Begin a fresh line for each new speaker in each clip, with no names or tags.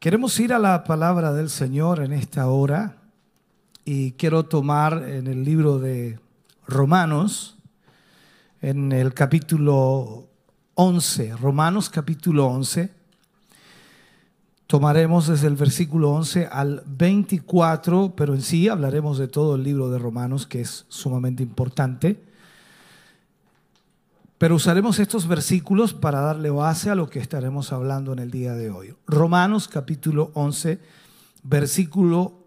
Queremos ir a la palabra del Señor en esta hora y quiero tomar en el libro de Romanos, en el capítulo 11, Romanos capítulo 11, tomaremos desde el versículo 11 al 24, pero en sí hablaremos de todo el libro de Romanos, que es sumamente importante. Pero usaremos estos versículos para darle base a lo que estaremos hablando en el día de hoy. Romanos capítulo 11, versículo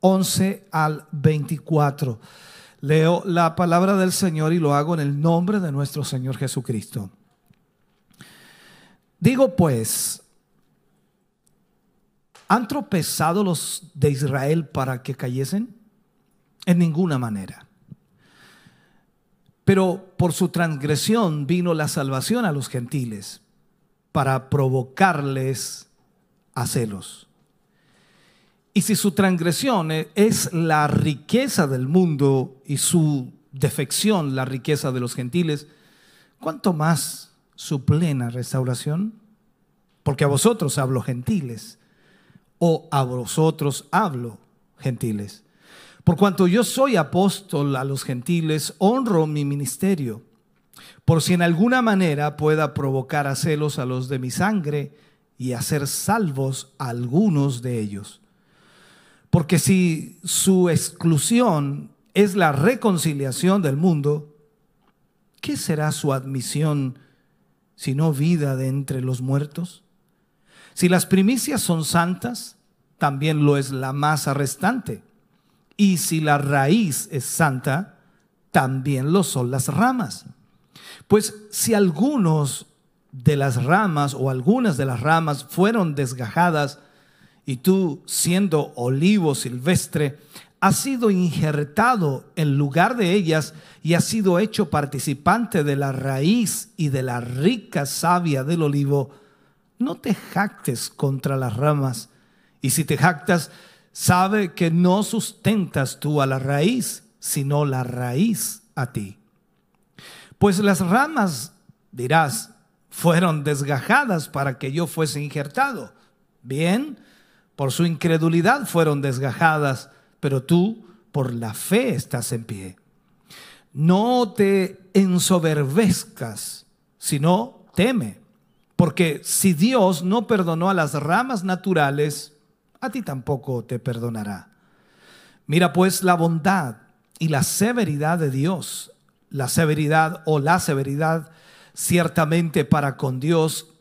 11 al 24. Leo la palabra del Señor y lo hago en el nombre de nuestro Señor Jesucristo. Digo pues, ¿han tropezado los de Israel para que cayesen? En ninguna manera. Pero por su transgresión vino la salvación a los gentiles para provocarles a celos. Y si su transgresión es la riqueza del mundo y su defección la riqueza de los gentiles, ¿cuánto más su plena restauración? Porque a vosotros hablo gentiles, o a vosotros hablo gentiles. Por cuanto yo soy apóstol a los gentiles, honro mi ministerio, por si en alguna manera pueda provocar a celos a los de mi sangre y hacer salvos a algunos de ellos. Porque si su exclusión es la reconciliación del mundo, ¿qué será su admisión si no vida de entre los muertos? Si las primicias son santas, también lo es la masa restante. Y si la raíz es santa, también lo son las ramas. Pues si algunos de las ramas o algunas de las ramas fueron desgajadas y tú siendo olivo silvestre, has sido injertado en lugar de ellas y has sido hecho participante de la raíz y de la rica savia del olivo, no te jactes contra las ramas. Y si te jactas, sabe que no sustentas tú a la raíz, sino la raíz a ti. Pues las ramas, dirás, fueron desgajadas para que yo fuese injertado. Bien, por su incredulidad fueron desgajadas, pero tú por la fe estás en pie. No te ensoberbezcas, sino teme, porque si Dios no perdonó a las ramas naturales, a ti tampoco te perdonará. Mira pues la bondad y la severidad de Dios. La severidad o la severidad ciertamente para con Dios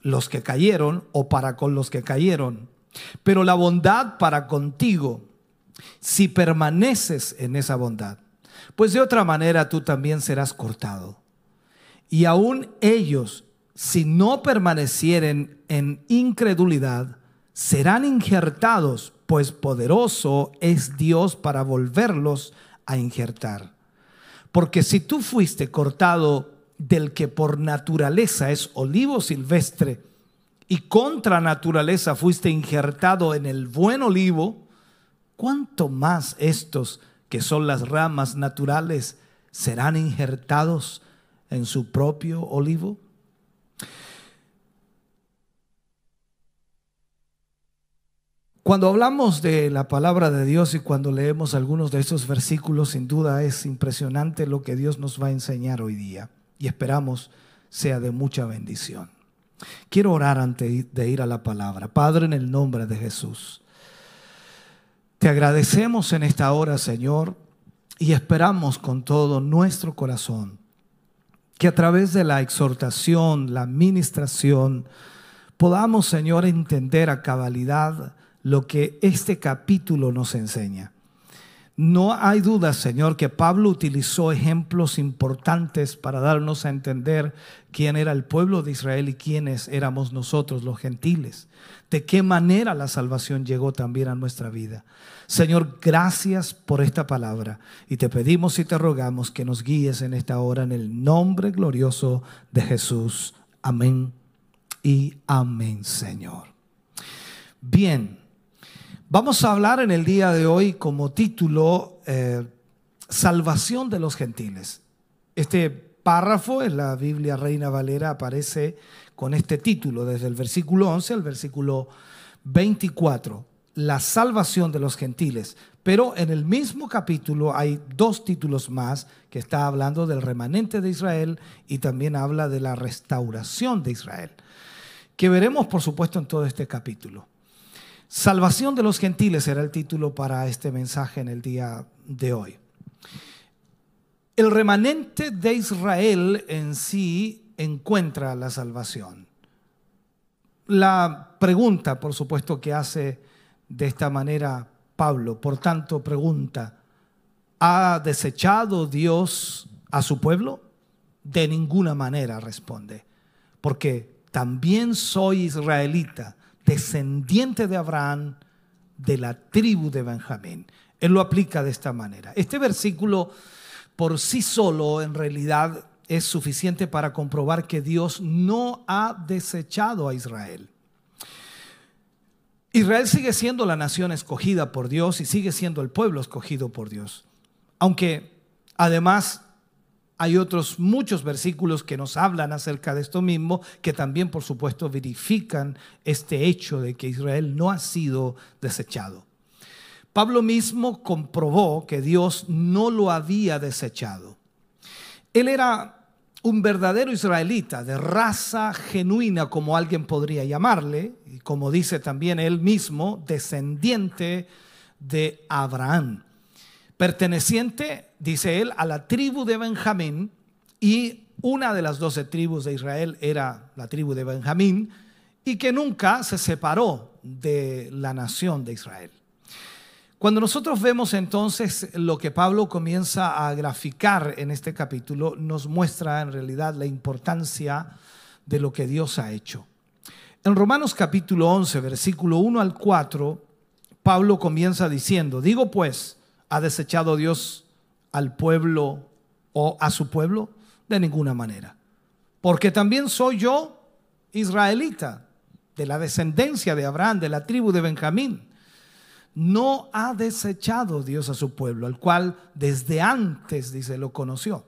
los que cayeron o para con los que cayeron. Pero la bondad para contigo si permaneces en esa bondad. Pues de otra manera tú también serás cortado. Y aún ellos, si no permanecieren en incredulidad, serán injertados, pues poderoso es Dios para volverlos a injertar. Porque si tú fuiste cortado del que por naturaleza es olivo silvestre, y contra naturaleza fuiste injertado en el buen olivo, ¿cuánto más estos que son las ramas naturales serán injertados en su propio olivo? Cuando hablamos de la palabra de Dios y cuando leemos algunos de estos versículos, sin duda es impresionante lo que Dios nos va a enseñar hoy día y esperamos sea de mucha bendición. Quiero orar antes de ir a la palabra. Padre, en el nombre de Jesús, te agradecemos en esta hora, Señor, y esperamos con todo nuestro corazón que a través de la exhortación, la administración, podamos, Señor, entender a cabalidad lo que este capítulo nos enseña. No hay duda, Señor, que Pablo utilizó ejemplos importantes para darnos a entender quién era el pueblo de Israel y quiénes éramos nosotros los gentiles. De qué manera la salvación llegó también a nuestra vida. Señor, gracias por esta palabra y te pedimos y te rogamos que nos guíes en esta hora en el nombre glorioso de Jesús. Amén y amén, Señor. Bien. Vamos a hablar en el día de hoy como título eh, Salvación de los gentiles. Este párrafo en la Biblia Reina Valera aparece con este título desde el versículo 11 al versículo 24, la salvación de los gentiles. Pero en el mismo capítulo hay dos títulos más que está hablando del remanente de Israel y también habla de la restauración de Israel, que veremos por supuesto en todo este capítulo. Salvación de los gentiles será el título para este mensaje en el día de hoy. El remanente de Israel en sí encuentra la salvación. La pregunta, por supuesto, que hace de esta manera Pablo, por tanto, pregunta, ¿ha desechado Dios a su pueblo? De ninguna manera responde, porque también soy israelita descendiente de Abraham, de la tribu de Benjamín. Él lo aplica de esta manera. Este versículo por sí solo en realidad es suficiente para comprobar que Dios no ha desechado a Israel. Israel sigue siendo la nación escogida por Dios y sigue siendo el pueblo escogido por Dios. Aunque además hay otros muchos versículos que nos hablan acerca de esto mismo, que también por supuesto verifican este hecho de que Israel no ha sido desechado. Pablo mismo comprobó que Dios no lo había desechado. Él era un verdadero israelita de raza genuina, como alguien podría llamarle, y como dice también él mismo, descendiente de Abraham perteneciente, dice él, a la tribu de Benjamín y una de las doce tribus de Israel era la tribu de Benjamín y que nunca se separó de la nación de Israel. Cuando nosotros vemos entonces lo que Pablo comienza a graficar en este capítulo, nos muestra en realidad la importancia de lo que Dios ha hecho. En Romanos capítulo 11, versículo 1 al 4, Pablo comienza diciendo, digo pues, ¿Ha desechado Dios al pueblo o a su pueblo? De ninguna manera. Porque también soy yo israelita, de la descendencia de Abraham, de la tribu de Benjamín. No ha desechado Dios a su pueblo, al cual desde antes, dice, lo conoció.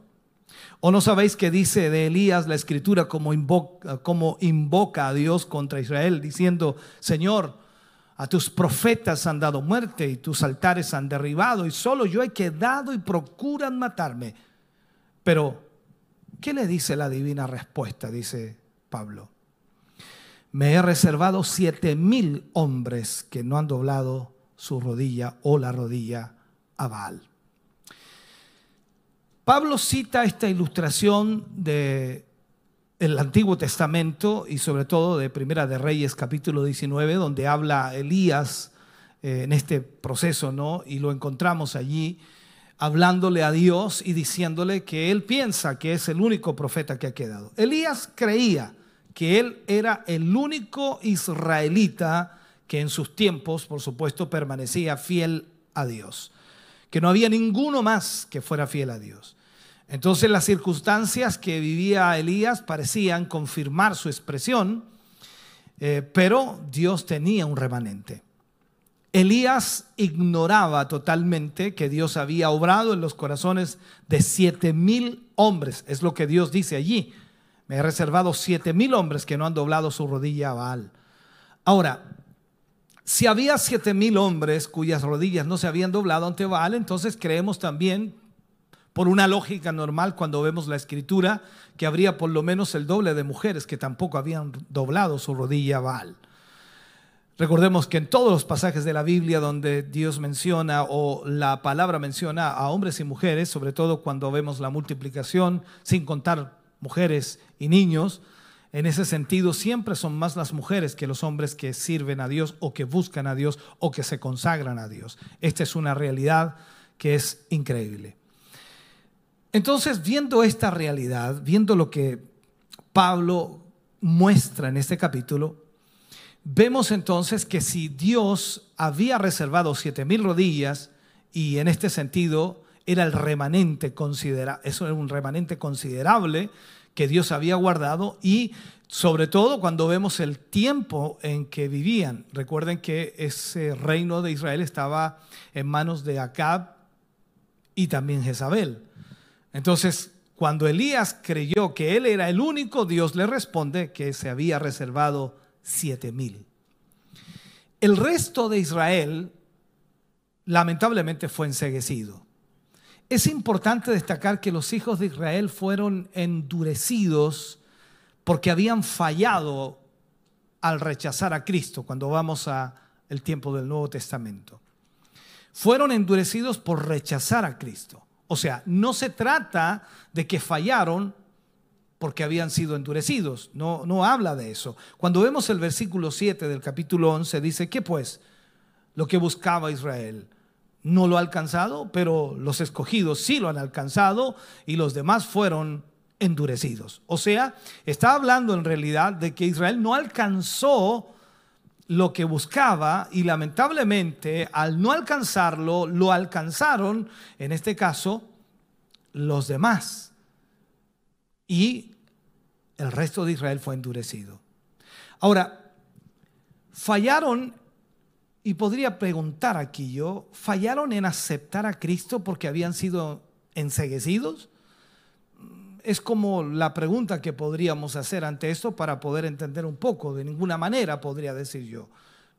¿O no sabéis que dice de Elías la escritura como invoca, como invoca a Dios contra Israel, diciendo, Señor, a tus profetas han dado muerte y tus altares han derribado y solo yo he quedado y procuran matarme. Pero, ¿qué le dice la divina respuesta? Dice Pablo. Me he reservado siete mil hombres que no han doblado su rodilla o la rodilla a Baal. Pablo cita esta ilustración de el Antiguo Testamento y sobre todo de Primera de Reyes capítulo 19, donde habla Elías eh, en este proceso, ¿no? Y lo encontramos allí hablándole a Dios y diciéndole que él piensa que es el único profeta que ha quedado. Elías creía que él era el único israelita que en sus tiempos, por supuesto, permanecía fiel a Dios, que no había ninguno más que fuera fiel a Dios. Entonces las circunstancias que vivía Elías parecían confirmar su expresión, eh, pero Dios tenía un remanente. Elías ignoraba totalmente que Dios había obrado en los corazones de siete mil hombres, es lo que Dios dice allí. Me he reservado siete mil hombres que no han doblado su rodilla a Baal. Ahora, si había siete mil hombres cuyas rodillas no se habían doblado ante Baal, entonces creemos también por una lógica normal cuando vemos la escritura, que habría por lo menos el doble de mujeres que tampoco habían doblado su rodilla a Baal. Recordemos que en todos los pasajes de la Biblia donde Dios menciona o la palabra menciona a hombres y mujeres, sobre todo cuando vemos la multiplicación, sin contar mujeres y niños, en ese sentido siempre son más las mujeres que los hombres que sirven a Dios o que buscan a Dios o que se consagran a Dios. Esta es una realidad que es increíble. Entonces, viendo esta realidad, viendo lo que Pablo muestra en este capítulo, vemos entonces que si Dios había reservado siete mil rodillas, y en este sentido era el remanente considerable, eso era un remanente considerable que Dios había guardado y sobre todo cuando vemos el tiempo en que vivían. Recuerden que ese reino de Israel estaba en manos de Acab y también Jezabel. Entonces, cuando Elías creyó que él era el único, Dios le responde que se había reservado siete mil. El resto de Israel lamentablemente fue enseguecido. Es importante destacar que los hijos de Israel fueron endurecidos porque habían fallado al rechazar a Cristo cuando vamos a el tiempo del Nuevo Testamento. Fueron endurecidos por rechazar a Cristo. O sea, no se trata de que fallaron porque habían sido endurecidos. No, no habla de eso. Cuando vemos el versículo 7 del capítulo 11, dice, ¿qué pues? Lo que buscaba Israel no lo ha alcanzado, pero los escogidos sí lo han alcanzado y los demás fueron endurecidos. O sea, está hablando en realidad de que Israel no alcanzó lo que buscaba y lamentablemente al no alcanzarlo, lo alcanzaron, en este caso, los demás. Y el resto de Israel fue endurecido. Ahora, fallaron y podría preguntar aquí yo, ¿fallaron en aceptar a Cristo porque habían sido enseguecidos? Es como la pregunta que podríamos hacer ante esto para poder entender un poco. De ninguna manera podría decir yo.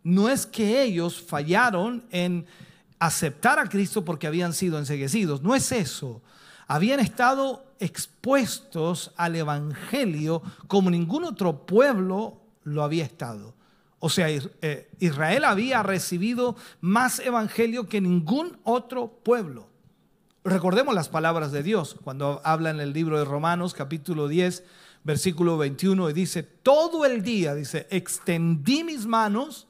No es que ellos fallaron en aceptar a Cristo porque habían sido enseguecidos. No es eso. Habían estado expuestos al Evangelio como ningún otro pueblo lo había estado. O sea, eh, Israel había recibido más evangelio que ningún otro pueblo. Recordemos las palabras de Dios cuando habla en el libro de Romanos capítulo 10, versículo 21 y dice, todo el día, dice, extendí mis manos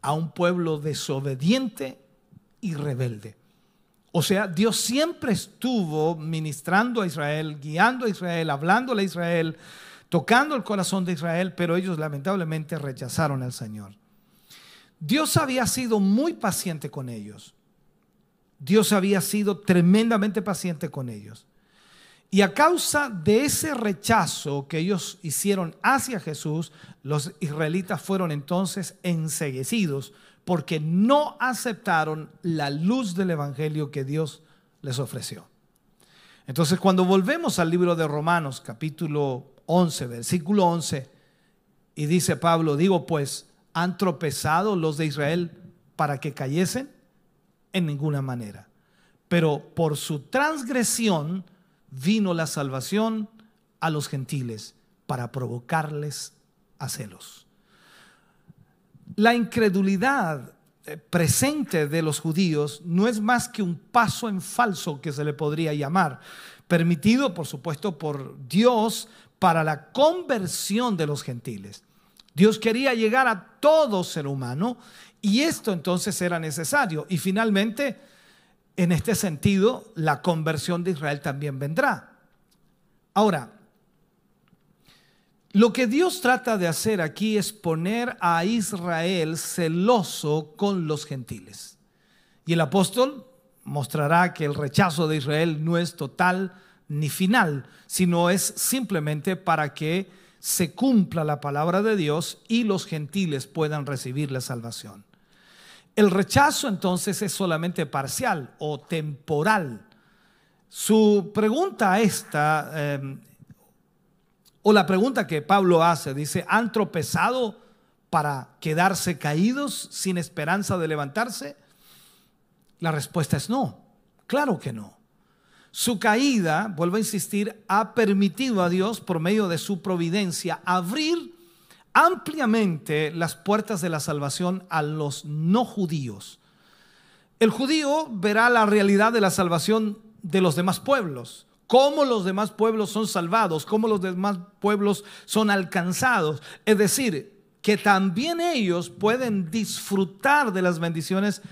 a un pueblo desobediente y rebelde. O sea, Dios siempre estuvo ministrando a Israel, guiando a Israel, hablándole a Israel, tocando el corazón de Israel, pero ellos lamentablemente rechazaron al Señor. Dios había sido muy paciente con ellos. Dios había sido tremendamente paciente con ellos. Y a causa de ese rechazo que ellos hicieron hacia Jesús, los israelitas fueron entonces enseguecidos porque no aceptaron la luz del Evangelio que Dios les ofreció. Entonces, cuando volvemos al libro de Romanos, capítulo 11, versículo 11, y dice Pablo, digo pues, ¿han tropezado los de Israel para que cayesen? En ninguna manera. Pero por su transgresión vino la salvación a los gentiles para provocarles a celos. La incredulidad eh, presente de los judíos no es más que un paso en falso que se le podría llamar, permitido por supuesto por Dios para la conversión de los gentiles. Dios quería llegar a todo ser humano y esto entonces era necesario. Y finalmente, en este sentido, la conversión de Israel también vendrá. Ahora, lo que Dios trata de hacer aquí es poner a Israel celoso con los gentiles. Y el apóstol mostrará que el rechazo de Israel no es total, ni final, sino es simplemente para que se cumpla la palabra de Dios y los gentiles puedan recibir la salvación. El rechazo entonces es solamente parcial o temporal. Su pregunta esta, eh, o la pregunta que Pablo hace, dice, ¿han tropezado para quedarse caídos sin esperanza de levantarse? La respuesta es no, claro que no. Su caída, vuelvo a insistir, ha permitido a Dios, por medio de su providencia, abrir ampliamente las puertas de la salvación a los no judíos. El judío verá la realidad de la salvación de los demás pueblos, cómo los demás pueblos son salvados, cómo los demás pueblos son alcanzados. Es decir, que también ellos pueden disfrutar de las bendiciones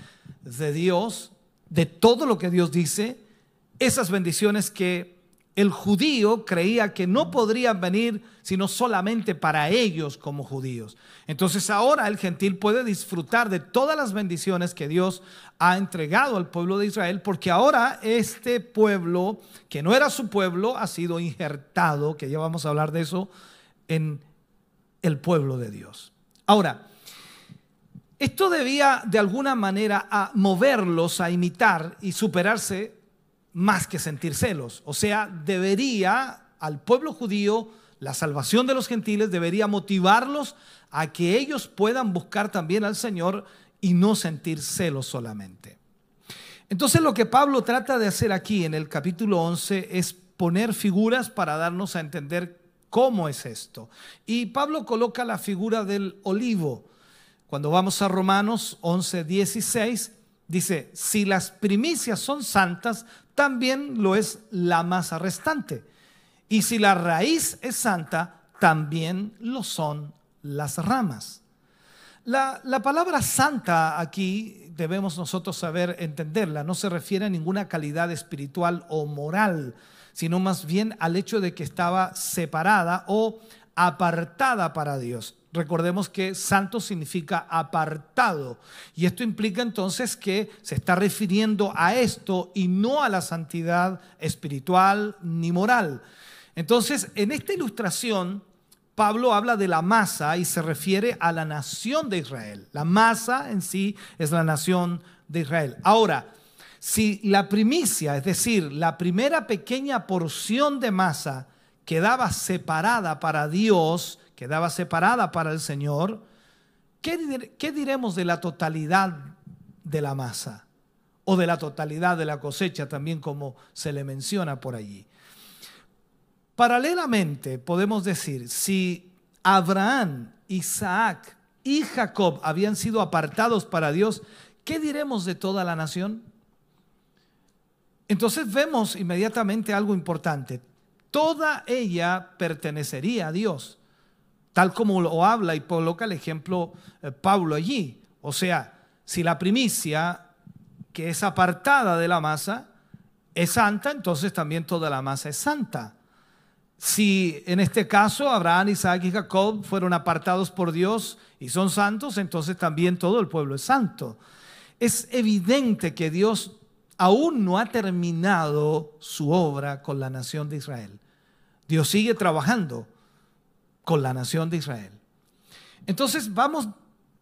de Dios de todo lo que Dios dice, esas bendiciones que el judío creía que no podrían venir sino solamente para ellos como judíos. Entonces ahora el gentil puede disfrutar de todas las bendiciones que Dios ha entregado al pueblo de Israel, porque ahora este pueblo, que no era su pueblo, ha sido injertado, que ya vamos a hablar de eso, en el pueblo de Dios. Ahora, esto debía de alguna manera a moverlos a imitar y superarse más que sentir celos. O sea, debería al pueblo judío, la salvación de los gentiles debería motivarlos a que ellos puedan buscar también al Señor y no sentir celos solamente. Entonces lo que Pablo trata de hacer aquí en el capítulo 11 es poner figuras para darnos a entender cómo es esto. Y Pablo coloca la figura del olivo. Cuando vamos a Romanos 11, 16, dice, si las primicias son santas, también lo es la masa restante. Y si la raíz es santa, también lo son las ramas. La, la, palabra santa aquí debemos nosotros saber entenderla. No se refiere a ninguna calidad espiritual o moral, sino más bien al hecho de que estaba separada o apartada para Dios. Recordemos que santo significa apartado. Y esto implica entonces que se está refiriendo a esto y no a la santidad espiritual ni moral. Entonces, en esta ilustración, Pablo habla de la masa y se refiere a la nación de Israel. La masa en sí es la nación de Israel. Ahora, si la primicia, es decir, la primera pequeña porción de masa quedaba separada para Dios, quedaba separada para el Señor, ¿qué, diremos de la totalidad de la masa? O de la totalidad de la cosecha, también como se le menciona por allí. Paralelamente, podemos decir, si Abraham, Isaac y Jacob habían sido apartados para Dios, ¿qué diremos de toda la nación? Entonces vemos inmediatamente algo importante. Toda ella pertenecería a Dios tal como lo habla y coloca el ejemplo eh, Pablo allí. O sea, si la primicia que es apartada de la masa es santa, entonces también toda la masa es santa. Si en este caso Abraham, Isaac y Jacob fueron apartados por Dios y son santos, entonces también todo el pueblo es santo. Es evidente que Dios aún no ha terminado su obra con la nación de Israel. Dios sigue trabajando con la nación de Israel. Entonces vamos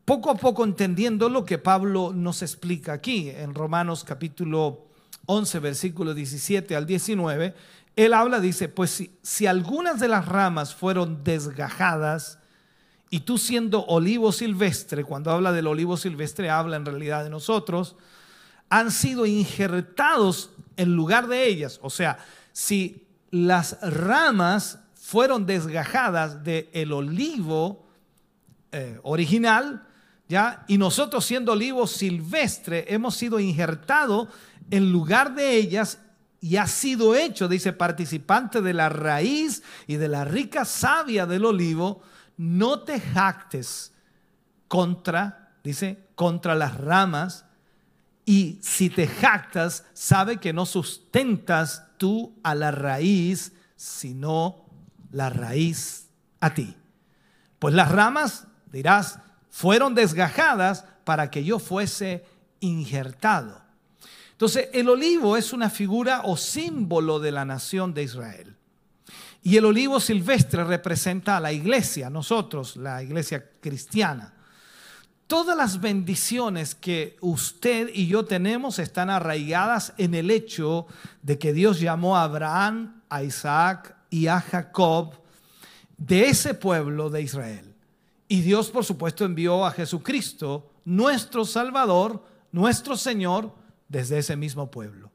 poco a poco entendiendo lo que Pablo nos explica aquí en Romanos capítulo 11, versículo 17 al 19. Él habla, dice, pues si, algunas de las ramas fueron desgajadas, y tú siendo olivo silvestre, cuando habla del olivo silvestre habla en realidad de nosotros, han sido injertados en lugar de ellas. O sea, si las ramas fueron desgajadas del el olivo eh, original, ¿ya? Y nosotros siendo olivo silvestre hemos sido injertados en lugar de ellas y ha sido hecho, dice, participante de la raíz y de la rica savia del olivo, no te jactes contra, dice, contra las ramas, y si te jactas, sabe que no sustentas tú a la raíz, sino la raíz a ti. Pues las ramas, dirás, fueron desgajadas para que yo fuese injertado. Entonces, el olivo es una figura o símbolo de la nación de Israel. Y el olivo silvestre representa a la iglesia, nosotros, la iglesia cristiana. Todas las bendiciones que usted y yo tenemos están arraigadas en el hecho de que Dios llamó a Abraham, a Isaac, y a Jacob de ese pueblo de Israel. Y Dios, por supuesto, envió a Jesucristo, nuestro Salvador, nuestro Señor, desde ese mismo pueblo.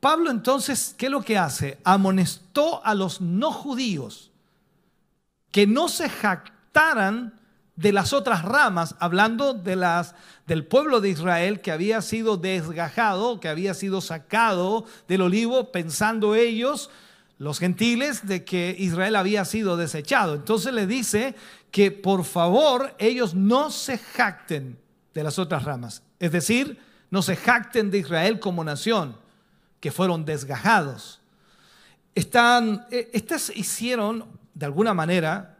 Pablo entonces, ¿qué es lo que hace? Amonestó a los no judíos que no se jactaran de las otras ramas, hablando de las del pueblo de Israel que había sido desgajado, que había sido sacado del olivo, pensando ellos los gentiles de que Israel había sido desechado. Entonces le dice que por favor ellos no se jacten de las otras ramas. Es decir, no se jacten de Israel como nación, que fueron desgajados. Están, eh, estas hicieron, de alguna manera,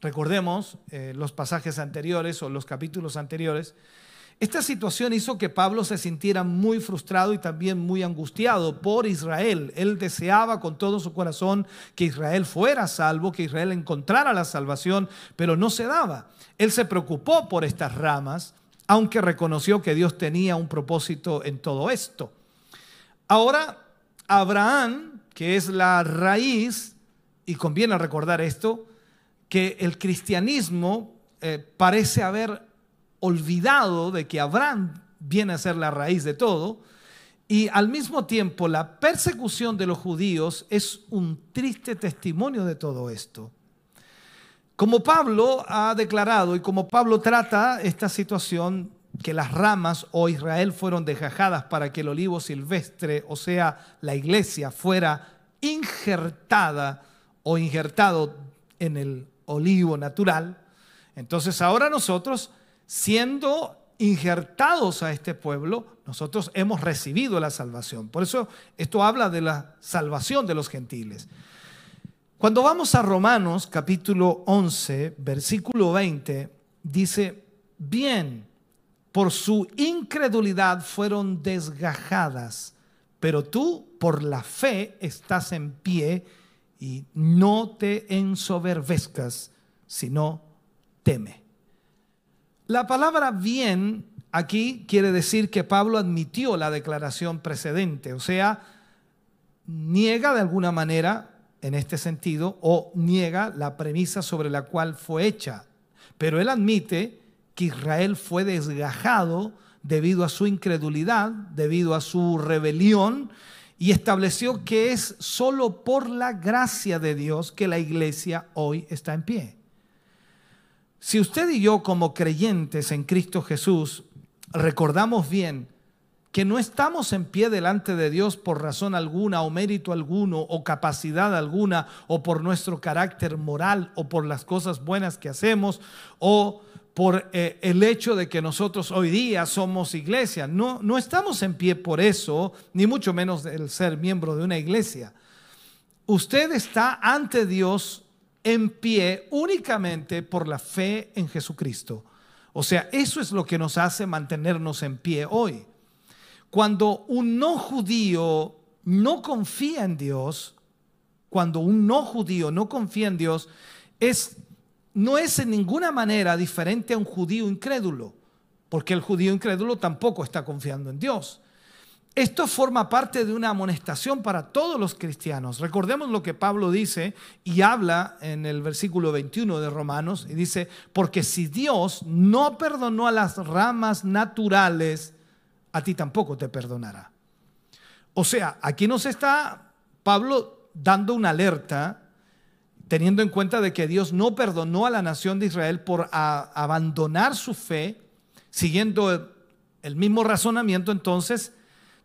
recordemos eh, los pasajes anteriores o los capítulos anteriores, esta situación hizo que Pablo se sintiera muy frustrado y también muy angustiado por Israel. Él deseaba con todo su corazón que Israel fuera salvo, que Israel encontrara la salvación, pero no se daba. Él se preocupó por estas ramas, aunque reconoció que Dios tenía un propósito en todo esto. Ahora, Abraham, que es la raíz, y conviene recordar esto, que el cristianismo eh, parece haber olvidado de que Abraham viene a ser la raíz de todo, y al mismo tiempo la persecución de los judíos es un triste testimonio de todo esto. Como Pablo ha declarado y como Pablo trata esta situación, que las ramas o Israel fueron desgajadas para que el olivo silvestre, o sea, la iglesia, fuera injertada o injertado en el olivo natural. Entonces ahora nosotros siendo injertados a este pueblo, nosotros hemos recibido la salvación. Por eso esto habla de la salvación de los gentiles. Cuando vamos a Romanos capítulo 11, versículo 20, dice, bien, por su incredulidad fueron desgajadas, pero tú por la fe estás en pie y no te ensoberbezcas, sino teme. La palabra bien aquí quiere decir que Pablo admitió la declaración precedente, o sea, niega de alguna manera en este sentido o niega la premisa sobre la cual fue hecha, pero él admite que Israel fue desgajado debido a su incredulidad, debido a su rebelión, y estableció que es solo por la gracia de Dios que la iglesia hoy está en pie. Si usted y yo como creyentes en Cristo Jesús recordamos bien que no estamos en pie delante de Dios por razón alguna o mérito alguno o capacidad alguna o por nuestro carácter moral o por las cosas buenas que hacemos o por eh, el hecho de que nosotros hoy día somos iglesia. No, no estamos en pie por eso, ni mucho menos el ser miembro de una iglesia. Usted está ante Dios en pie únicamente por la fe en Jesucristo. O sea, eso es lo que nos hace mantenernos en pie hoy. Cuando un no judío no confía en Dios, cuando un no judío no confía en Dios, es, no es en ninguna manera diferente a un judío incrédulo, porque el judío incrédulo tampoco está confiando en Dios. Esto forma parte de una amonestación para todos los cristianos. Recordemos lo que Pablo dice y habla en el versículo 21 de Romanos y dice, porque si Dios no perdonó a las ramas naturales, a ti tampoco te perdonará. O sea, aquí nos está Pablo dando una alerta teniendo en cuenta de que Dios no perdonó a la nación de Israel por abandonar su fe, siguiendo el mismo razonamiento entonces,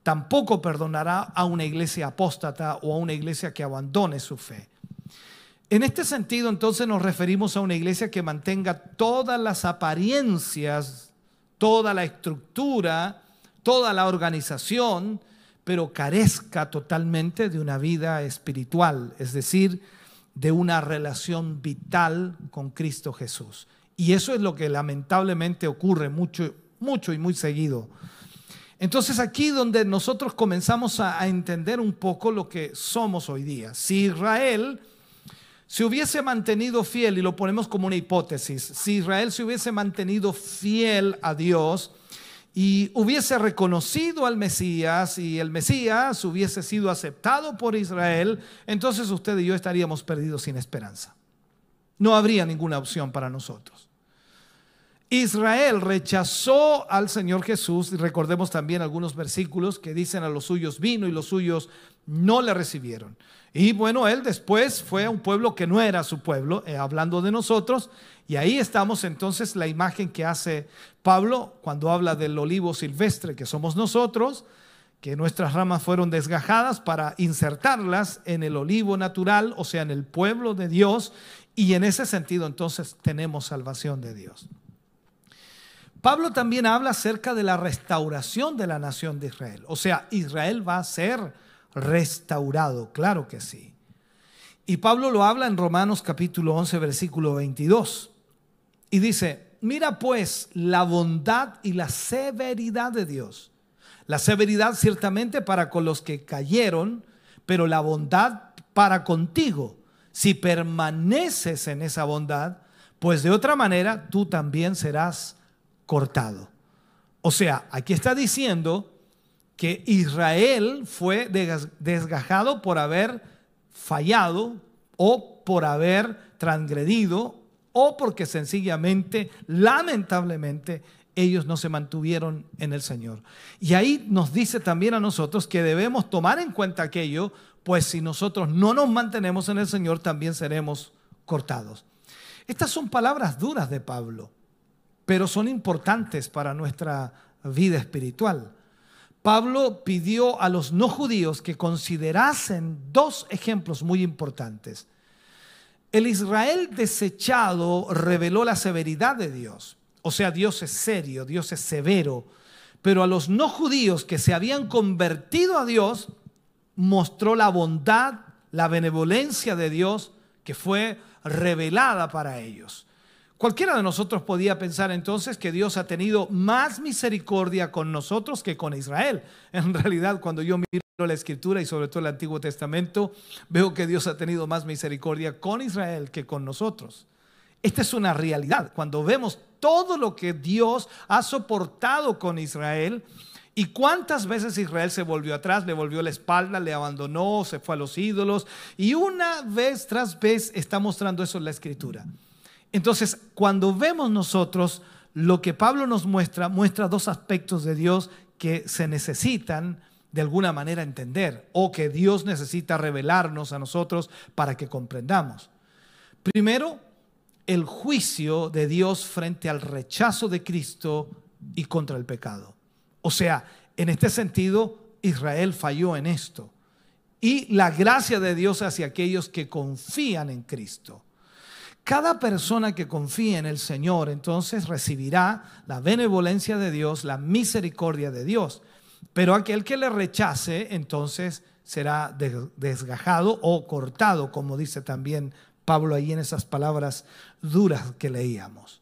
tampoco perdonará a una iglesia apóstata o a una iglesia que abandone su fe. En este sentido, entonces nos referimos a una iglesia que mantenga todas las apariencias, toda la estructura, toda la organización, pero carezca totalmente de una vida espiritual, es decir, de una relación vital con Cristo Jesús. Y eso es lo que lamentablemente ocurre mucho, mucho y muy seguido entonces aquí donde nosotros comenzamos a, entender un poco lo que somos hoy día. Si Israel se hubiese mantenido fiel, y lo ponemos como una hipótesis, si Israel se hubiese mantenido fiel a Dios y hubiese reconocido al Mesías y el Mesías hubiese sido aceptado por Israel, entonces usted y yo estaríamos perdidos sin esperanza. No habría ninguna opción para nosotros. Israel rechazó al Señor Jesús, y recordemos también algunos versículos que dicen a los suyos vino y los suyos no le recibieron. Y bueno, él después fue a un pueblo que no era su pueblo, eh, hablando de nosotros, y ahí estamos entonces la imagen que hace Pablo cuando habla del olivo silvestre que somos nosotros, que nuestras ramas fueron desgajadas para insertarlas en el olivo natural, o sea, en el pueblo de Dios, y en ese sentido entonces tenemos salvación de Dios. Pablo también habla acerca de la restauración de la nación de Israel. O sea, Israel va a ser restaurado, claro que sí. Y Pablo lo habla en Romanos capítulo 11, versículo 22. Y dice, mira pues la bondad y la severidad de Dios. La severidad ciertamente para con los que cayeron, pero la bondad para contigo. Si permaneces en esa bondad, pues de otra manera tú también serás cortado. O sea, aquí está diciendo que Israel fue desgajado por haber fallado o por haber transgredido o porque sencillamente, lamentablemente, ellos no se mantuvieron en el Señor. Y ahí nos dice también a nosotros que debemos tomar en cuenta aquello, pues si nosotros no nos mantenemos en el Señor, también seremos cortados. Estas son palabras duras de Pablo, pero son importantes para nuestra vida espiritual. Pablo pidió a los no judíos que considerasen dos ejemplos muy importantes. El Israel desechado reveló la severidad de Dios. O sea, Dios es serio, Dios es severo. Pero a los no judíos que se habían convertido a Dios, mostró la bondad, la benevolencia de Dios que fue revelada para ellos. Cualquiera de nosotros podía pensar entonces que Dios ha tenido más misericordia con nosotros que con Israel. En realidad, cuando yo miro la escritura y sobre todo el Antiguo Testamento, veo que Dios ha tenido más misericordia con Israel que con nosotros. Esta es una realidad. Cuando vemos todo lo que Dios ha soportado con Israel, ¿Y cuántas veces Israel se volvió atrás, le volvió la espalda, le abandonó, se fue a los ídolos? Y una vez tras vez está mostrando eso en la escritura. Entonces, cuando vemos nosotros lo que Pablo nos muestra, muestra dos aspectos de Dios que se necesitan de alguna manera entender o que Dios necesita revelarnos a nosotros para que comprendamos. Primero, el juicio de Dios frente al rechazo de Cristo y contra el pecado. O sea, en este sentido, Israel falló en esto. Y la gracia de Dios hacia aquellos que confían en Cristo. Cada persona que confíe en el Señor entonces recibirá la benevolencia de Dios, la misericordia de Dios. Pero aquel que le rechace entonces será desgajado o cortado, como dice también Pablo ahí en esas palabras duras que leíamos.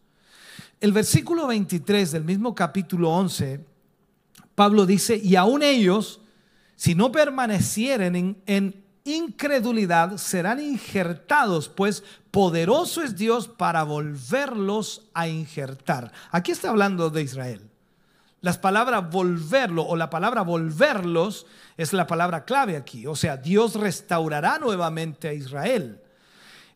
El versículo 23 del mismo capítulo 11 Pablo dice, y aún ellos, si no permanecieren en, incredulidad, serán injertados, pues poderoso es Dios para volverlos a injertar. Aquí está hablando de Israel. Las palabras volverlo o la palabra volverlos es la palabra clave aquí. O sea, Dios restaurará nuevamente a Israel.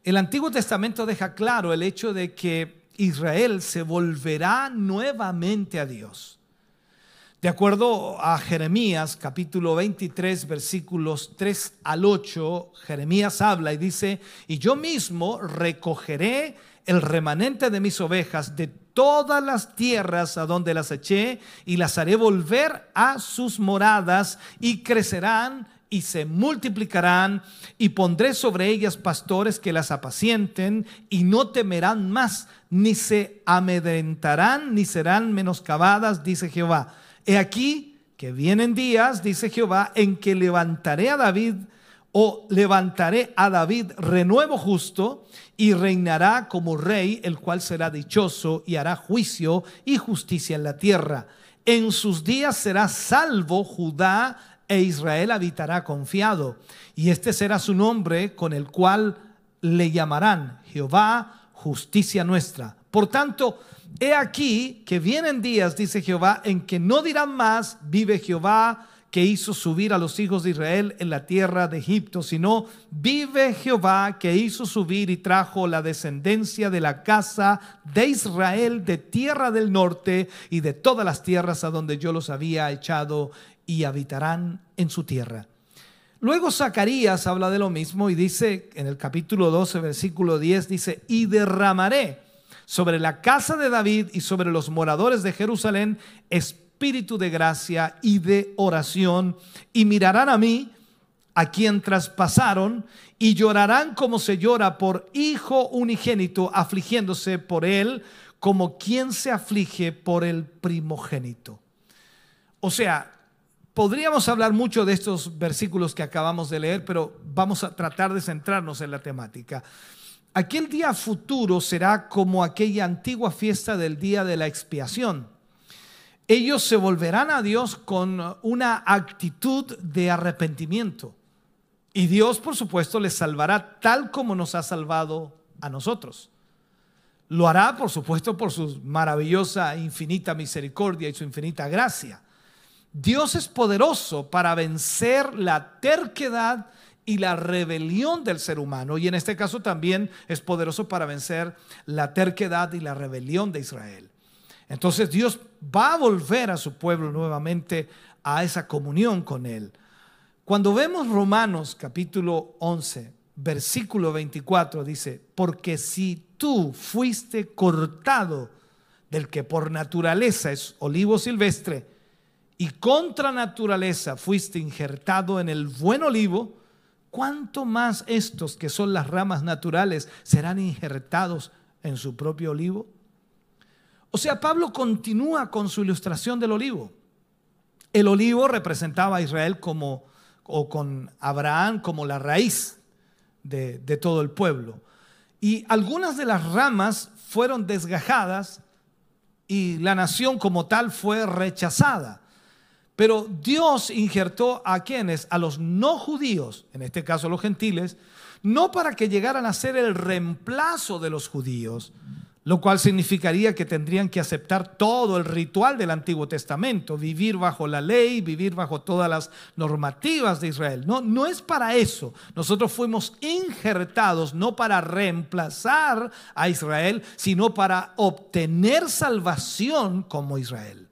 El Antiguo Testamento deja claro el hecho de que Israel se volverá nuevamente a Dios. De acuerdo a Jeremías capítulo 23 versículos 3 al 8, Jeremías habla y dice, y yo mismo recogeré el remanente de mis ovejas de todas las tierras a donde las eché y las haré volver a sus moradas y crecerán y se multiplicarán y pondré sobre ellas pastores que las apacienten y no temerán más, ni se amedrentarán, ni serán menoscabadas, dice Jehová He aquí que vienen días, dice Jehová, en que levantaré a David o levantaré a David renuevo justo y reinará como rey, el cual será dichoso y hará juicio y justicia en la tierra. En sus días será salvo Judá e Israel habitará confiado. Y este será su nombre con el cual le llamarán Jehová, justicia nuestra. Por tanto, He aquí que vienen días, dice Jehová, en que no dirán más, vive Jehová que hizo subir a los hijos de Israel en la tierra de Egipto, sino vive Jehová que hizo subir y trajo la descendencia de la casa de Israel de tierra del norte y de todas las tierras a donde yo los había echado y habitarán en su tierra. Luego Zacarías habla de lo mismo y dice en el capítulo 12, versículo 10, dice, y derramaré sobre la casa de David y sobre los moradores de Jerusalén espíritu de gracia y de oración, y mirarán a mí, a quien traspasaron, y llorarán como se llora por hijo unigénito, afligiéndose por él, como quien se aflige por el primogénito. O sea, podríamos hablar mucho de estos versículos que acabamos de leer, pero vamos a tratar de centrarnos en la temática. Aquel día futuro será como aquella antigua fiesta del día de la expiación. Ellos se volverán a Dios con una actitud de arrepentimiento. Y Dios, por supuesto, les salvará tal como nos ha salvado a nosotros. Lo hará, por supuesto, por su maravillosa, infinita misericordia y su infinita gracia. Dios es poderoso para vencer la terquedad y la rebelión del ser humano. Y en este caso también es poderoso para vencer la terquedad y la rebelión de Israel. Entonces Dios va a volver a su pueblo nuevamente a esa comunión con Él. Cuando vemos Romanos capítulo 11, versículo 24, dice, porque si tú fuiste cortado del que por naturaleza es olivo silvestre, y contra naturaleza fuiste injertado en el buen olivo, ¿cuánto más estos que son las ramas naturales serán injertados en su propio olivo? O sea, Pablo continúa con su ilustración del olivo. El olivo representaba a Israel como o con Abraham como la raíz de, de todo el pueblo. Y algunas de las ramas fueron desgajadas y la nación como tal fue rechazada. Pero Dios injertó a quienes, a los no judíos, en este caso los gentiles, no para que llegaran a ser el reemplazo de los judíos, lo cual significaría que tendrían que aceptar todo el ritual del Antiguo Testamento, vivir bajo la ley, vivir bajo todas las normativas de Israel. No, no es para eso. Nosotros fuimos injertados no para reemplazar a Israel, sino para obtener salvación como Israel.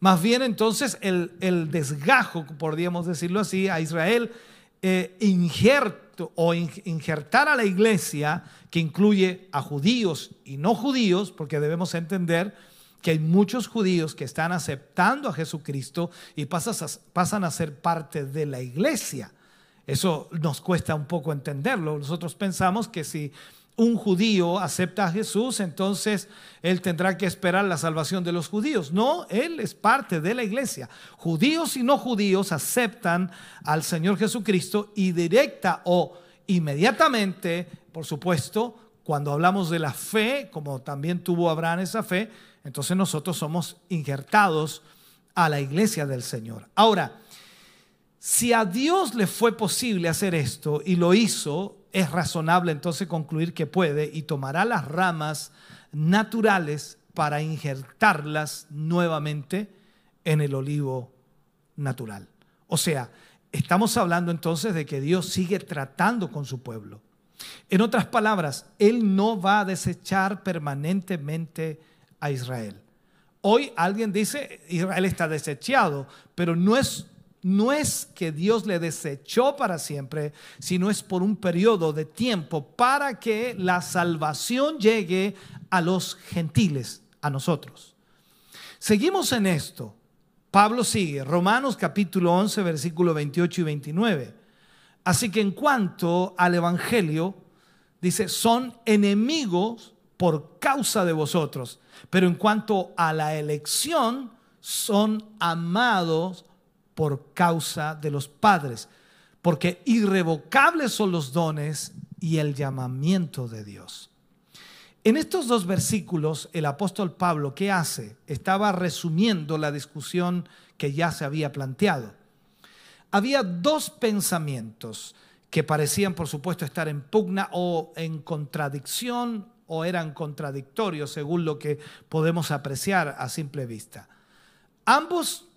Más bien entonces el, desgajo, podríamos decirlo así, a Israel eh, injerto o injertar a la iglesia que incluye a judíos y no judíos, porque debemos entender que hay muchos judíos que están aceptando a Jesucristo y pasan a ser parte de la iglesia. Eso nos cuesta un poco entenderlo. Nosotros pensamos que si un judío acepta a Jesús, entonces él tendrá que esperar la salvación de los judíos. No, él es parte de la iglesia. Judíos y no judíos aceptan al Señor Jesucristo y directa o inmediatamente, por supuesto, cuando hablamos de la fe, como también tuvo Abraham esa fe, entonces nosotros somos injertados a la iglesia del Señor. Ahora, si a Dios le fue posible hacer esto y lo hizo, es razonable entonces concluir que puede y tomará las ramas naturales para injertarlas nuevamente en el olivo natural. O sea, estamos hablando entonces de que Dios sigue tratando con su pueblo. En otras palabras, Él no va a desechar permanentemente a Israel. Hoy alguien dice, Israel está desechado, pero no es no es que Dios le desechó para siempre, sino es por un periodo de tiempo para que la salvación llegue a los gentiles, a nosotros. Seguimos en esto. Pablo sigue, Romanos capítulo 11, versículo 28 y 29. Así que en cuanto al Evangelio, dice, son enemigos por causa de vosotros, pero en cuanto a la elección, son amados por causa de los padres, porque irrevocables son los dones y el llamamiento de Dios. En estos dos versículos, el apóstol Pablo, ¿qué hace? Estaba resumiendo la discusión que ya se había planteado. Había dos pensamientos que parecían, por supuesto, estar en pugna o en contradicción o eran contradictorios según lo que podemos apreciar a simple vista. Ambos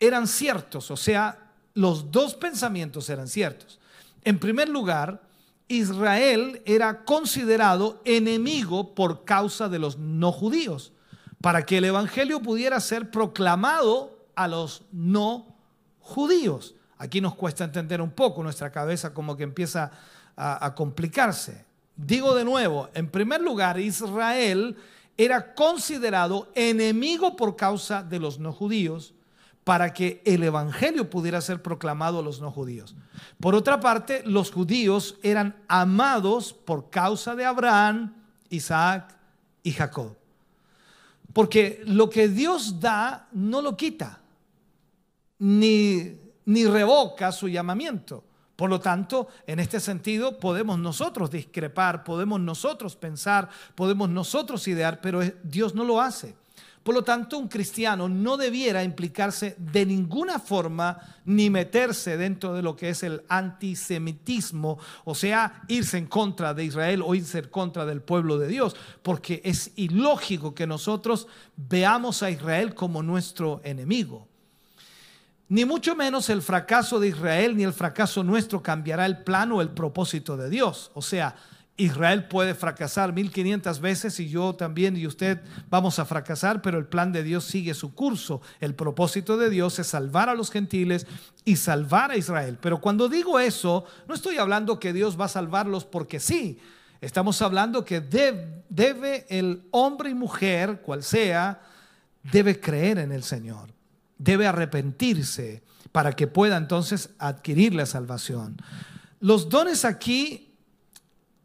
eran ciertos, o sea, los dos pensamientos eran ciertos. En primer lugar, Israel era considerado enemigo por causa de los no judíos, para que el Evangelio pudiera ser proclamado a los no judíos. Aquí nos cuesta entender un poco, nuestra cabeza como que empieza a, complicarse. Digo de nuevo, en primer lugar, Israel era considerado enemigo por causa de los no judíos para que el Evangelio pudiera ser proclamado a los no judíos. Por otra parte, los judíos eran amados por causa de Abraham, Isaac y Jacob. Porque lo que Dios da no lo quita, ni, ni revoca su llamamiento. Por lo tanto, en este sentido, podemos nosotros discrepar, podemos nosotros pensar, podemos nosotros idear, pero Dios no lo hace. Por lo tanto, un cristiano no debiera implicarse de ninguna forma ni meterse dentro de lo que es el antisemitismo, o sea, irse en contra de Israel o irse en contra del pueblo de Dios, porque es ilógico que nosotros veamos a Israel como nuestro enemigo. Ni mucho menos el fracaso de Israel ni el fracaso nuestro cambiará el plano o el propósito de Dios. O sea, Israel puede fracasar 1500 veces y yo también y usted vamos a fracasar, pero el plan de Dios sigue su curso. El propósito de Dios es salvar a los gentiles y salvar a Israel. Pero cuando digo eso, no estoy hablando que Dios va a salvarlos porque sí. Estamos hablando que debe, el hombre y mujer, cual sea, debe creer en el Señor, debe arrepentirse para que pueda entonces adquirir la salvación. Los dones aquí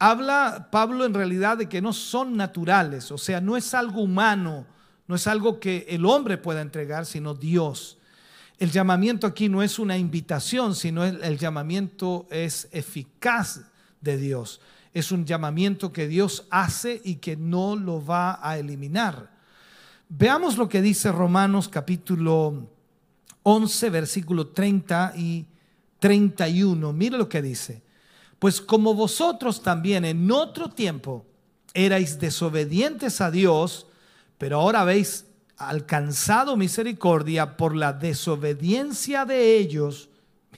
habla Pablo en realidad de que no son naturales, o sea, no es algo humano, no es algo que el hombre pueda entregar, sino Dios. El llamamiento aquí no es una invitación, sino el, llamamiento es eficaz de Dios. Es un llamamiento que Dios hace y que no lo va a eliminar. Veamos lo que dice Romanos capítulo 11, versículo 30 y 31. Mire lo que dice. Pues como vosotros también en otro tiempo erais desobedientes a Dios, pero ahora habéis alcanzado misericordia por la desobediencia de ellos.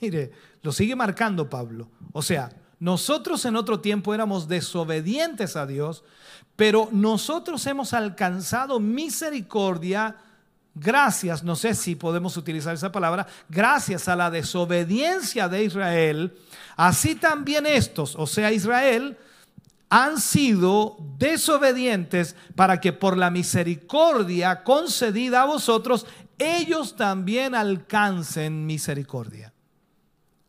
Mire, lo sigue marcando Pablo. O sea, nosotros en otro tiempo éramos desobedientes a Dios, pero nosotros hemos alcanzado misericordia gracias, no sé si podemos utilizar esa palabra, gracias a la desobediencia de Israel, así también estos, o sea, Israel, han sido desobedientes para que por la misericordia concedida a vosotros, ellos también alcancen misericordia.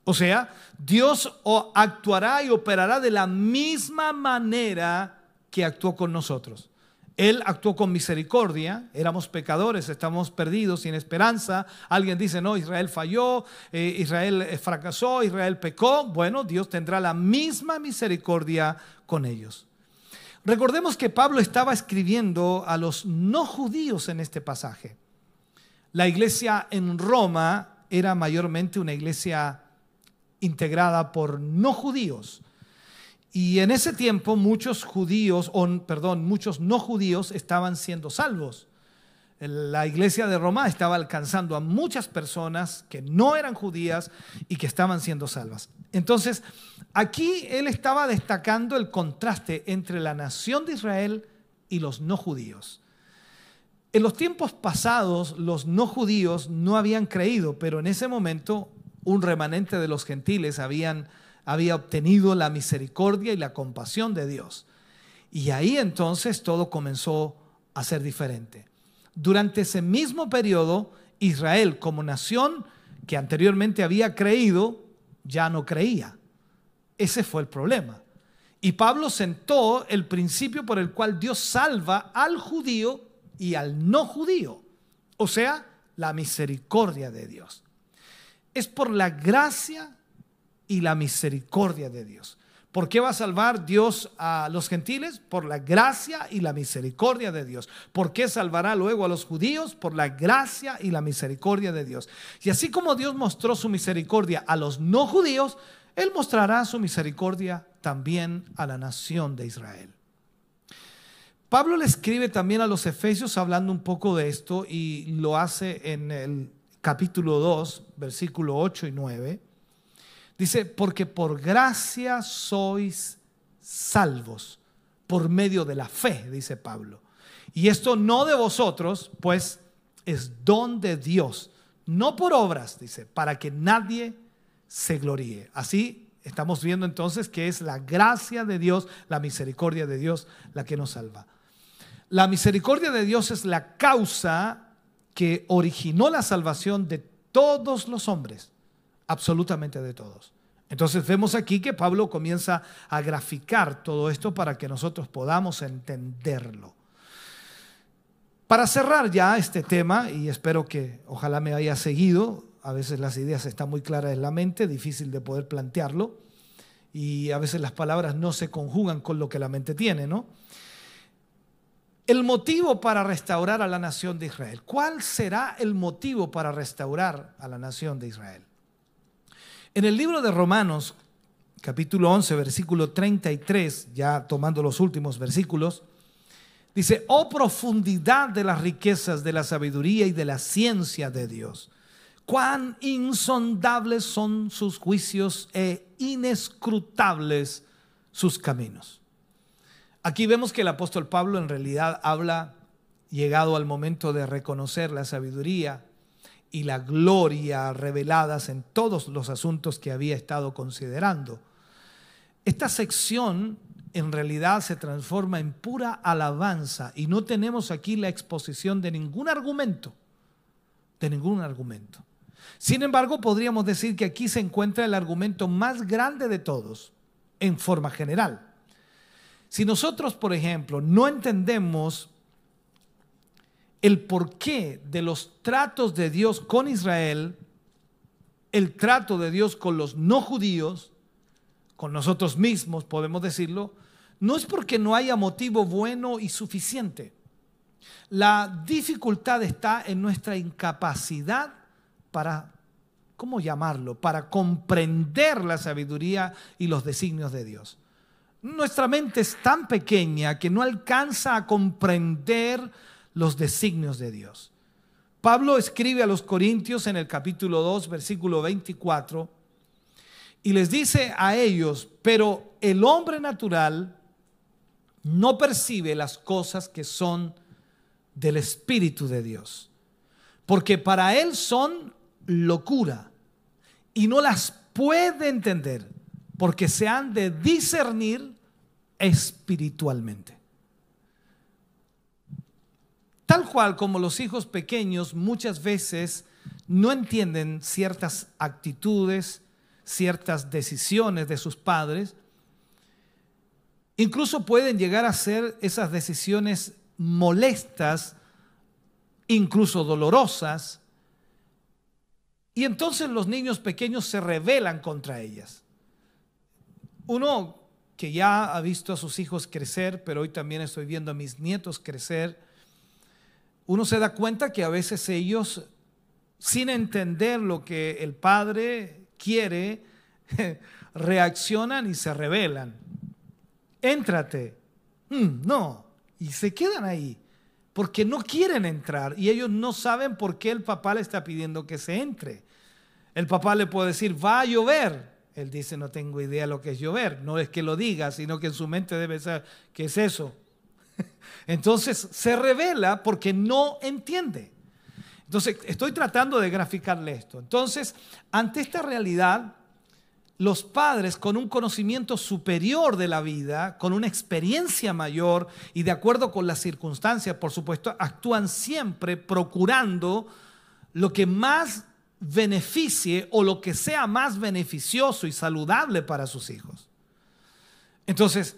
O sea, Dios actuará y operará de la misma manera que actuó con nosotros. Él actuó con misericordia, éramos pecadores, estamos perdidos, sin esperanza. Alguien dice, no, Israel falló, eh, Israel eh, fracasó, Israel pecó. Bueno, Dios tendrá la misma misericordia con ellos. Recordemos que Pablo estaba escribiendo a los no judíos en este pasaje. La iglesia en Roma era mayormente una iglesia integrada por no judíos. Y en ese tiempo muchos judíos, o, perdón, muchos no judíos estaban siendo salvos. La iglesia de Roma estaba alcanzando a muchas personas que no eran judías y que estaban siendo salvas. Entonces, aquí él estaba destacando el contraste entre la nación de Israel y los no judíos. En los tiempos pasados, los no judíos no habían creído, pero en ese momento un remanente de los gentiles habían había obtenido la misericordia y la compasión de Dios. Y ahí entonces todo comenzó a ser diferente. Durante ese mismo periodo, Israel como nación que anteriormente había creído, ya no creía. Ese fue el problema. Y Pablo sentó el principio por el cual Dios salva al judío y al no judío. O sea, la misericordia de Dios. Es por la gracia y la misericordia de Dios. ¿Por qué va a salvar Dios a los gentiles? Por la gracia y la misericordia de Dios. ¿Por qué salvará luego a los judíos? Por la gracia y la misericordia de Dios. Y así como Dios mostró su misericordia a los no judíos, Él mostrará su misericordia también a la nación de Israel. Pablo le escribe también a los efesios hablando un poco de esto y lo hace en el capítulo 2, versículo 8 y 9. Dice, porque por gracia sois salvos por medio de la fe, dice Pablo. Y esto no de vosotros, pues es don de Dios, no por obras, dice, para que nadie se gloríe. Así estamos viendo entonces que es la gracia de Dios, la misericordia de Dios la que nos salva. La misericordia de Dios es la causa que originó la salvación de todos los hombres absolutamente de todos. Entonces vemos aquí que Pablo comienza a graficar todo esto para que nosotros podamos entenderlo. Para cerrar ya este tema, y espero que ojalá me haya seguido, a veces las ideas están muy claras en la mente, difícil de poder plantearlo, y a veces las palabras no se conjugan con lo que la mente tiene, ¿no? El motivo para restaurar a la nación de Israel. ¿Cuál será el motivo para restaurar a la nación de Israel? En el libro de Romanos, capítulo 11, versículo 33, ya tomando los últimos versículos, dice, oh profundidad de las riquezas de la sabiduría y de la ciencia de Dios. Cuán insondables son sus juicios e inescrutables sus caminos. Aquí vemos que el apóstol Pablo en realidad habla, llegado al momento de reconocer la sabiduría y la gloria reveladas en todos los asuntos que había estado considerando. Esta sección en realidad se transforma en pura alabanza y no tenemos aquí la exposición de ningún argumento, de ningún argumento. Sin embargo, podríamos decir que aquí se encuentra el argumento más grande de todos, en forma general. Si nosotros, por ejemplo, no entendemos el porqué de los tratos de Dios con Israel, el trato de Dios con los no judíos, con nosotros mismos, podemos decirlo, no es porque no haya motivo bueno y suficiente. La dificultad está en nuestra incapacidad para, ¿cómo llamarlo?, para comprender la sabiduría y los designios de Dios. Nuestra mente es tan pequeña que no alcanza a comprender los designios de Dios. Pablo escribe a los Corintios en el capítulo 2, versículo 24, y les dice a ellos, pero el hombre natural no percibe las cosas que son del Espíritu de Dios, porque para él son locura y no las puede entender, porque se han de discernir espiritualmente. Tal cual como los hijos pequeños muchas veces no entienden ciertas actitudes, ciertas decisiones de sus padres, incluso pueden llegar a ser esas decisiones molestas, incluso dolorosas, y entonces los niños pequeños se rebelan contra ellas. Uno que ya ha visto a sus hijos crecer, pero hoy también estoy viendo a mis nietos crecer, uno se da cuenta que a veces ellos, sin entender lo que el padre quiere, reaccionan y se rebelan. Éntrate. Mm, no. Y se quedan ahí porque no quieren entrar y ellos no saben por qué el papá le está pidiendo que se entre. El papá le puede decir, va a llover. Él dice, no tengo idea lo que es llover. No es que lo diga, sino que en su mente debe ser, ¿qué es eso? Entonces se revela porque no entiende. Entonces estoy tratando de graficarle esto. Entonces, ante esta realidad, los padres con un conocimiento superior de la vida, con una experiencia mayor y de acuerdo con las circunstancias, por supuesto, actúan siempre procurando lo que más beneficie o lo que sea más beneficioso y saludable para sus hijos. Entonces,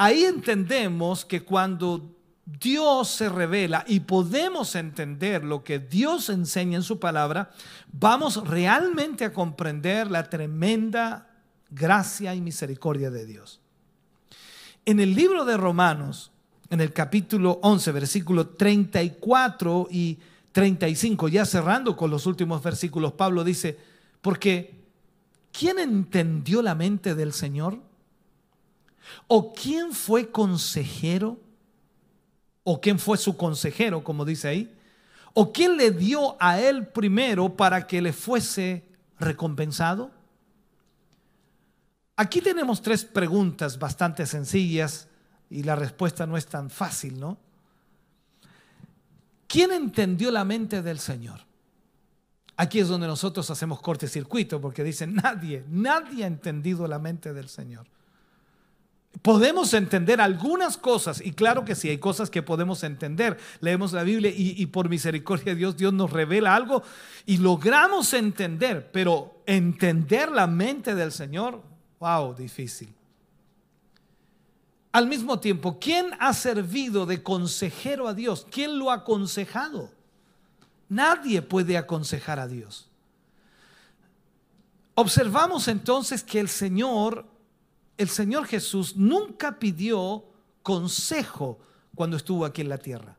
ahí entendemos que cuando Dios se revela y podemos entender lo que Dios enseña en su palabra, vamos realmente a comprender la tremenda gracia y misericordia de Dios. En el libro de Romanos, en el capítulo 11, versículo 34 y 35, ya cerrando con los últimos versículos, Pablo dice, porque ¿quién entendió la mente del Señor? ¿O quién fue consejero? ¿O quién fue su consejero, como dice ahí? ¿O quién le dio a él primero para que le fuese recompensado? Aquí tenemos tres preguntas bastante sencillas y la respuesta no es tan fácil, ¿no? ¿Quién entendió la mente del Señor? Aquí es donde nosotros hacemos corte-circuito porque dicen, nadie, nadie ha entendido la mente del Señor. Podemos entender algunas cosas, y claro que sí, hay cosas que podemos entender. Leemos la Biblia y, y, por misericordia de Dios, Dios nos revela algo y logramos entender, pero entender la mente del Señor, wow, difícil. al mismo tiempo, ¿quién ha servido de consejero a Dios? ¿Quién lo ha aconsejado? Nadie puede aconsejar a Dios. Observamos entonces que el Señor, el Señor Jesús nunca pidió consejo cuando estuvo aquí en la tierra.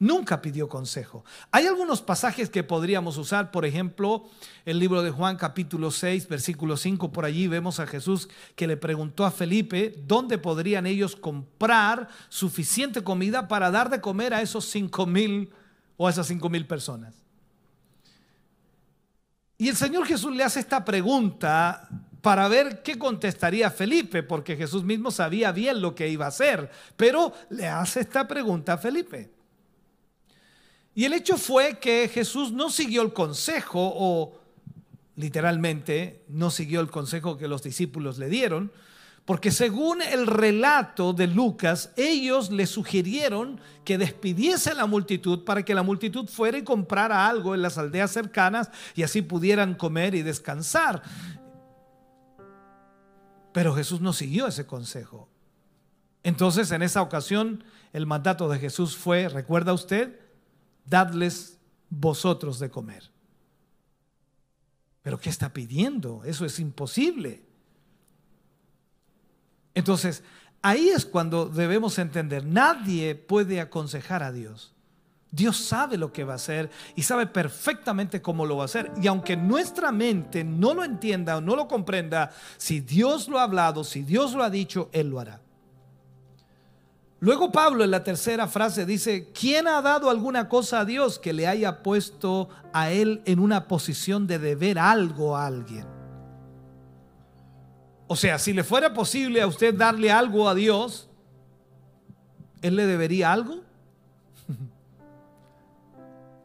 Nunca pidió consejo. Hay algunos pasajes que podríamos usar, por ejemplo, el libro de Juan capítulo 6, versículo 5, por allí vemos a Jesús que le preguntó a Felipe dónde podrían ellos comprar suficiente comida para dar de comer a esos cinco mil o a esas cinco mil personas. Y el Señor Jesús le hace esta pregunta para ver qué contestaría Felipe, porque Jesús mismo sabía bien lo que iba a hacer, pero le hace esta pregunta a Felipe. Y el hecho fue que Jesús no siguió el consejo, o literalmente no siguió el consejo que los discípulos le dieron, porque según el relato de Lucas, ellos le sugirieron que despidiese a la multitud para que la multitud fuera y comprara algo en las aldeas cercanas y así pudieran comer y descansar. Pero Jesús no siguió ese consejo. Entonces, en esa ocasión, el mandato de Jesús fue, ¿recuerda usted? Dadles vosotros de comer. Pero ¿qué está pidiendo? Eso es imposible. Entonces, ahí es cuando debemos entender, nadie puede aconsejar a Dios. Dios sabe lo que va a hacer y sabe perfectamente cómo lo va a hacer. Y aunque nuestra mente no lo entienda o no lo comprenda, si Dios lo ha hablado, si Dios lo ha dicho, Él lo hará. Luego Pablo en la tercera frase dice, ¿quién ha dado alguna cosa a Dios que le haya puesto a Él en una posición de deber algo a alguien? O sea, si le fuera posible a usted darle algo a Dios, ¿Él le debería algo?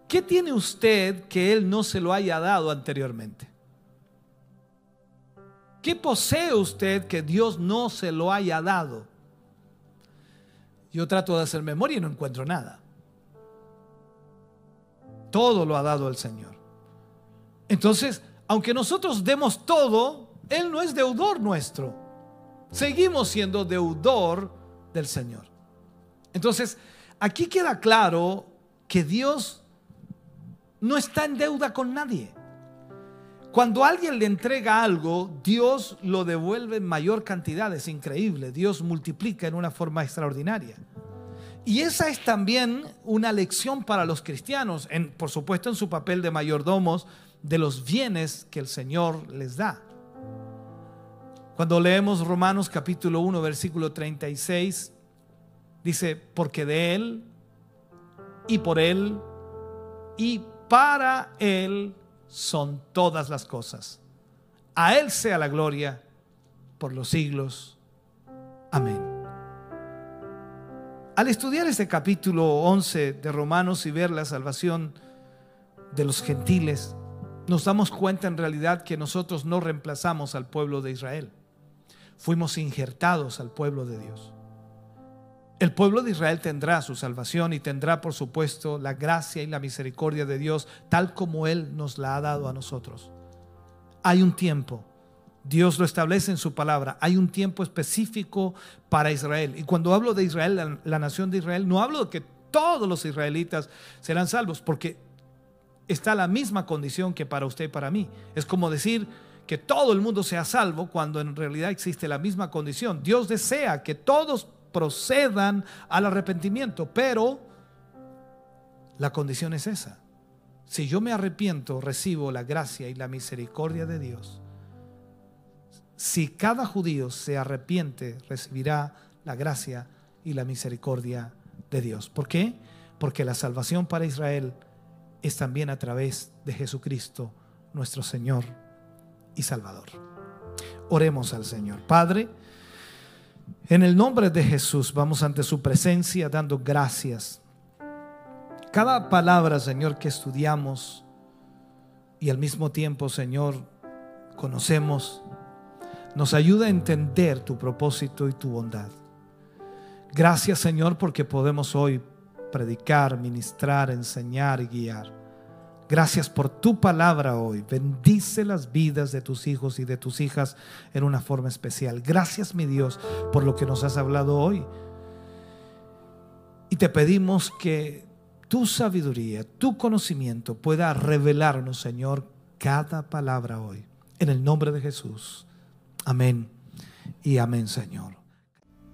¿Qué tiene usted que Él no se lo haya dado anteriormente? ¿Qué posee usted que Dios no se lo haya dado? Yo trato de hacer memoria y no encuentro nada. Todo lo ha dado el Señor. Entonces, aunque nosotros demos todo, él no es deudor nuestro. Seguimos siendo deudor del Señor. Entonces, aquí queda claro que Dios no está en deuda con nadie. Cuando alguien le entrega algo, Dios lo devuelve en mayor cantidad, es increíble. Dios multiplica en una forma extraordinaria. Y esa es también una lección para los cristianos, en, por supuesto en su papel de mayordomos de los bienes que el Señor les da. Cuando leemos Romanos capítulo 1, versículo 36, dice, porque de Él y por Él y para Él son todas las cosas. A Él sea la gloria por los siglos. Amén. Al estudiar este capítulo 11 de Romanos y ver la salvación de los gentiles, nos damos cuenta en realidad que nosotros no reemplazamos al pueblo de Israel fuimos injertados al pueblo de Dios. El pueblo de Israel tendrá su salvación y tendrá, por supuesto, la gracia y la misericordia de Dios tal como Él nos la ha dado a nosotros. Hay un tiempo, Dios lo establece en su palabra, hay un tiempo específico para Israel. Y cuando hablo de Israel, la, nación de Israel, no hablo de que todos los israelitas serán salvos, porque está la misma condición que para usted y para mí. Es como decir, que todo el mundo sea salvo cuando en realidad existe la misma condición. Dios desea que todos procedan al arrepentimiento, pero la condición es esa. Si yo me arrepiento, recibo la gracia y la misericordia de Dios. Si cada judío se arrepiente, recibirá la gracia y la misericordia de Dios. ¿Por qué? Porque la salvación para Israel es también a través de Jesucristo, nuestro Señor y Salvador. Oremos al Señor. Padre, en el nombre de Jesús vamos ante su presencia dando gracias. Cada palabra, Señor, que estudiamos y al mismo tiempo, Señor, conocemos, nos ayuda a entender tu propósito y tu bondad. Gracias, Señor, porque podemos hoy predicar, ministrar, enseñar y guiar. Gracias por tu palabra hoy. Bendice las vidas de tus hijos y de tus hijas en una forma especial. Gracias, mi Dios, por lo que nos has hablado hoy. Y te pedimos que tu sabiduría, tu conocimiento pueda revelarnos, Señor, cada palabra hoy. En el nombre de Jesús. Amén y amén, Señor.